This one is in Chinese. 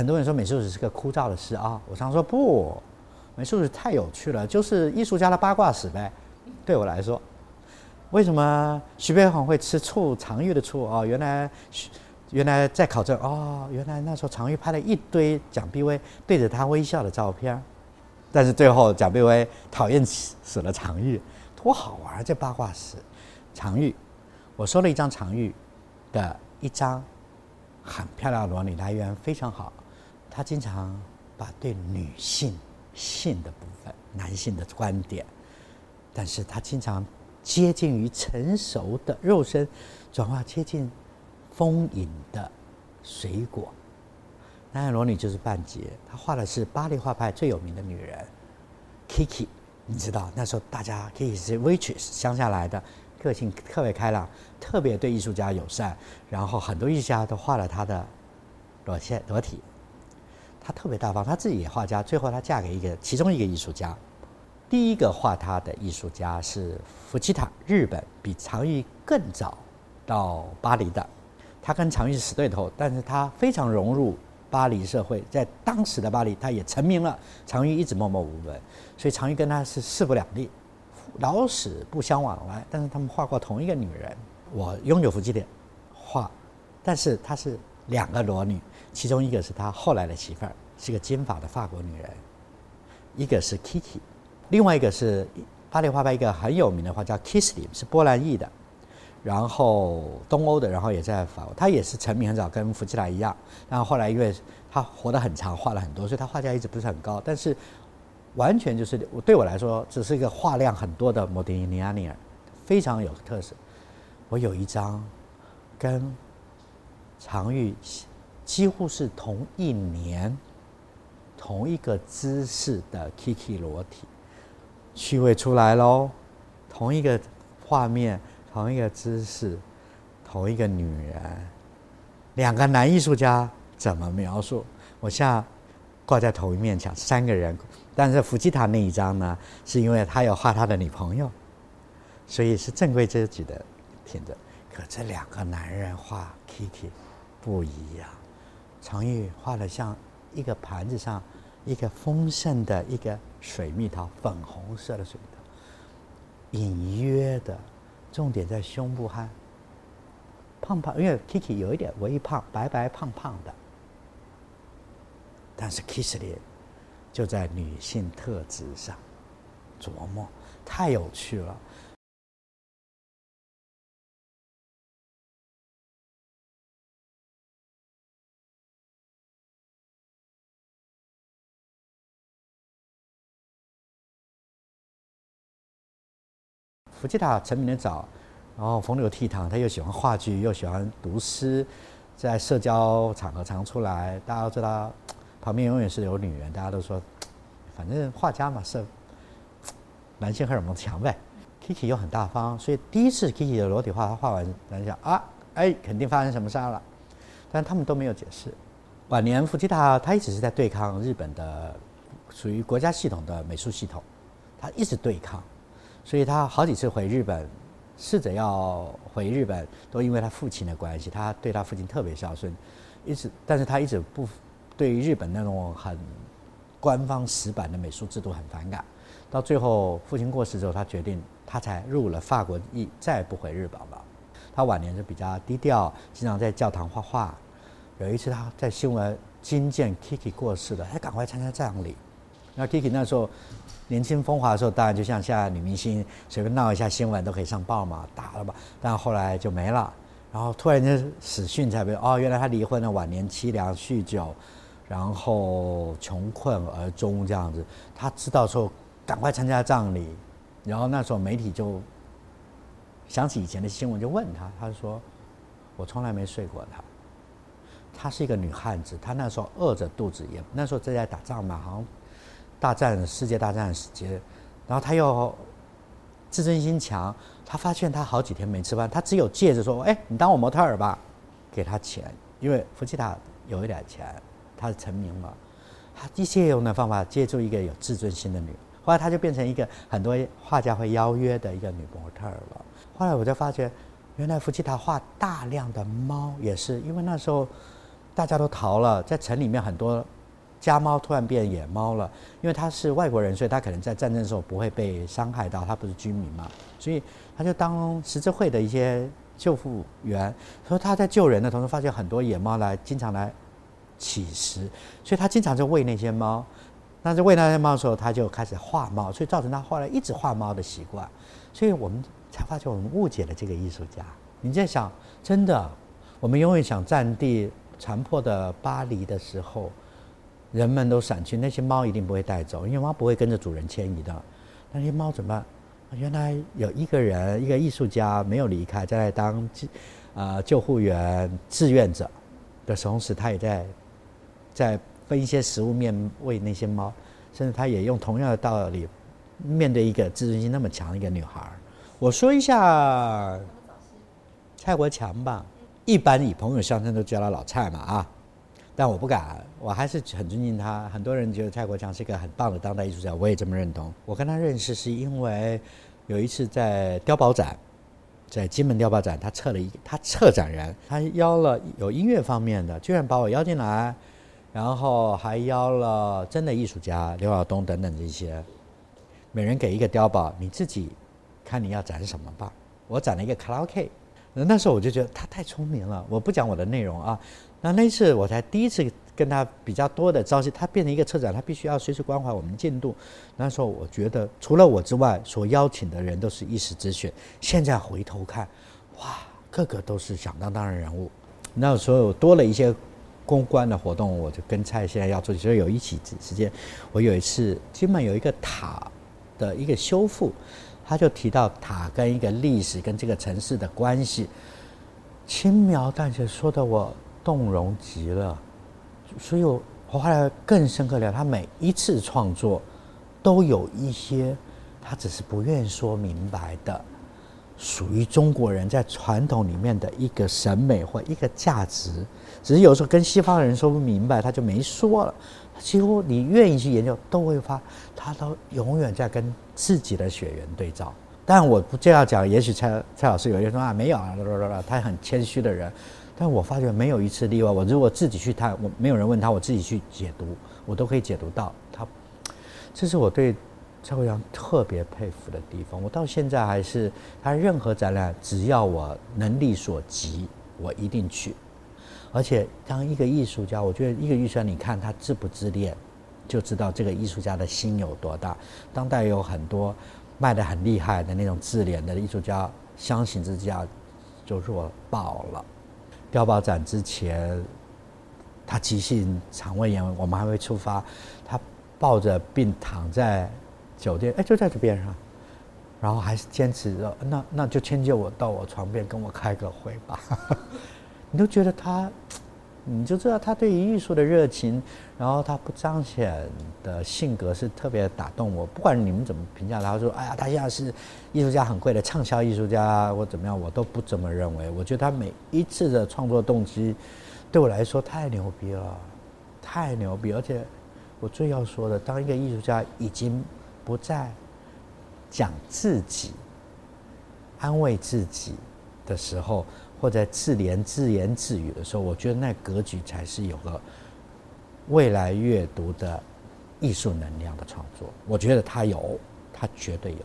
很多人说美术史是个枯燥的事啊，我常说不，美术史太有趣了，就是艺术家的八卦史呗。对我来说，为什么徐悲鸿会吃醋？常玉的醋哦，原来原来在考证哦，原来那时候常玉拍了一堆蒋碧薇对着他微笑的照片，但是最后蒋碧薇讨厌死了常玉，多好玩这八卦史。常玉，我收了一张常玉的一张很漂亮的裸女，来源非常好。他经常把对女性性的部分、男性的观点，但是他经常接近于成熟的肉身，转化接近丰盈的水果。南海裸女就是半截，他画的是巴黎画派最有名的女人 Kiki。你知道那时候大家 Kiki 是 waitress 乡下来的，个性特别开朗，特别对艺术家友善，然后很多艺术家都画了她的裸线裸体。她特别大方，她自己也画家。最后她嫁给一个其中一个艺术家。第一个画她的艺术家是福吉塔，日本比常玉更早到巴黎的。他跟常玉是死对头，但是他非常融入巴黎社会，在当时的巴黎他也成名了。常玉一直默默无闻，所以常玉跟他是势不两立，老死不相往来。但是他们画过同一个女人。我拥有福吉的画，但是他是两个裸女。其中一个是他后来的媳妇儿，是个金发的法国女人；一个是 Kiki，另外一个是巴黎画派一个很有名的画家 Kisly，是波兰裔的，然后东欧的，然后也在法国，他也是成名很早，跟福吉塔一样。然后后来因为他活得很长，画了很多，所以他画家一直不是很高。但是完全就是对我来说，只是一个画量很多的莫迪尼亚尼尔，非常有特色。我有一张跟常玉。几乎是同一年、同一个姿势的 Kiki 裸体，趣味出来喽！同一个画面、同一个姿势、同一个女人，两个男艺术家怎么描述？我像挂在同一面墙，三个人，但是福吉塔那一张呢，是因为他要画他的女朋友，所以是正规阶级的挺着。可这两个男人画 Kiki 不一样。常玉画的像一个盘子上一个丰盛的一个水蜜桃，粉红色的水蜜桃，隐约的，重点在胸部和胖胖，因为 Kiki 有一点微胖，白白胖胖的，但是 Kissly 就在女性特质上琢磨，太有趣了。福吉塔成名的早，然后风流倜傥，他又喜欢话剧，又喜欢读诗，在社交场合常出来。大家都知道，旁边永远是有女人。大家都说，反正画家嘛是男性荷尔蒙强呗。Kiki 又很大方，所以第一次 Kiki 的裸体画，他画完，人家啊，哎，肯定发生什么事儿了。但他们都没有解释。晚年福吉塔他一直是在对抗日本的属于国家系统的美术系统，他一直对抗。所以他好几次回日本，试着要回日本，都因为他父亲的关系，他对他父亲特别孝顺，一直，但是他一直不对日本那种很官方死板的美术制度很反感。到最后父亲过世之后，他决定他才入了法国裔，再也不回日本了。他晚年就比较低调，经常在教堂画画。有一次他在新闻惊见 Kiki 过世了，他赶快参加葬礼。那 Kiki 那时候。年轻风华的时候，当然就像现在女明星随便闹一下新闻都可以上报嘛，打了吧。但后来就没了，然后突然间死讯才被哦，原来他离婚了，晚年凄凉，酗酒，然后穷困而终这样子。他知道说赶快参加葬礼，然后那时候媒体就想起以前的新闻，就问他，他说我从来没睡过他。她是一个女汉子，她那时候饿着肚子，也那时候正在打仗嘛，好像。大战世界大战时间，然后他又自尊心强，他发现他好几天没吃饭，他只有借着说：“哎，你当我模特儿吧，给他钱。”因为福吉塔有一点钱，他是成名了，他一切用的方法借助一个有自尊心的女，后来他就变成一个很多画家会邀约的一个女模特儿了。后来我就发觉，原来福吉塔画大量的猫也是因为那时候大家都逃了，在城里面很多家猫突然变野猫了，因为他是外国人，所以他可能在战争的时候不会被伤害到，他不是居民嘛，所以他就当十字会的一些救护员，说他在救人的同时发现很多野猫来，经常来乞食，所以他经常就喂那些猫。那在喂那些猫的时候，他就开始画猫，所以造成他后来一直画猫的习惯。所以我们才发觉我们误解了这个艺术家。你在想，真的，我们永远想占地。残破的巴黎的时候，人们都散去，那些猫一定不会带走，因为猫不会跟着主人迁移的。那些猫怎么办？原来有一个人，一个艺术家没有离开，在当啊救护员、志愿者的同时，他也在在分一些食物面喂那些猫，甚至他也用同样的道理面对一个自尊心那么强的一个女孩。我说一下 蔡国强吧。一般以朋友相称都叫他老蔡嘛啊，但我不敢，我还是很尊敬他。很多人觉得蔡国强是一个很棒的当代艺术家，我也这么认同。我跟他认识是因为有一次在碉堡展，在金门碉堡展，他策了一他策展人，他邀了有音乐方面的，居然把我邀进来，然后还邀了真的艺术家刘晓东等等这些，每人给一个碉堡，你自己看你要展什么吧。我展了一个卡拉 OK。那时候我就觉得他太聪明了，我不讲我的内容啊。那那次我才第一次跟他比较多的朝夕，他变成一个策展，他必须要随时关怀我们进度。那时候我觉得除了我之外，所邀请的人都是一时之选。现在回头看，哇，个个都是响当当的人物。那时候多了一些公关的活动，我就跟蔡现在要做，所以有一起时间。我有一次金门有一个塔的一个修复。他就提到塔跟一个历史跟这个城市的关系，轻描淡写说的我动容极了，所以我后来更深刻了。他每一次创作都有一些他只是不愿说明白的，属于中国人在传统里面的一个审美或一个价值，只是有时候跟西方人说不明白，他就没说了。几乎你愿意去研究，都会发，他都永远在跟自己的血缘对照。但我不这样讲，也许蔡蔡老师有些说啊，没有啊，他很谦虚的人。但我发觉没有一次例外。我如果自己去探，我没有人问他，我自己去解读，我都可以解读到他。这是我对蔡国强特别佩服的地方。我到现在还是他任何展览，只要我能力所及，我一定去。而且，当一个艺术家，我觉得一个艺术家，你看他自不自恋，就知道这个艺术家的心有多大。当代有很多卖的很厉害的那种自怜的艺术家，相形之下就弱爆了。碉堡展之前，他急性肠胃炎，我们还会出发，他抱着病躺在酒店，哎，就在这边上，然后还是坚持着，那那就迁就我到我床边跟我开个会吧。你都觉得他，你就知道他对于艺术的热情，然后他不彰显的性格是特别打动我。不管你们怎么评价他，说哎呀，他现在是艺术家很贵的畅销艺术家或怎么样，我都不这么认为。我觉得他每一次的创作动机，对我来说太牛逼了，太牛逼。而且我最要说的，当一个艺术家已经不再讲自己、安慰自己的时候。或者自怜自言自语的时候，我觉得那格局才是有个未来阅读的艺术能量的创作。我觉得他有，他绝对有。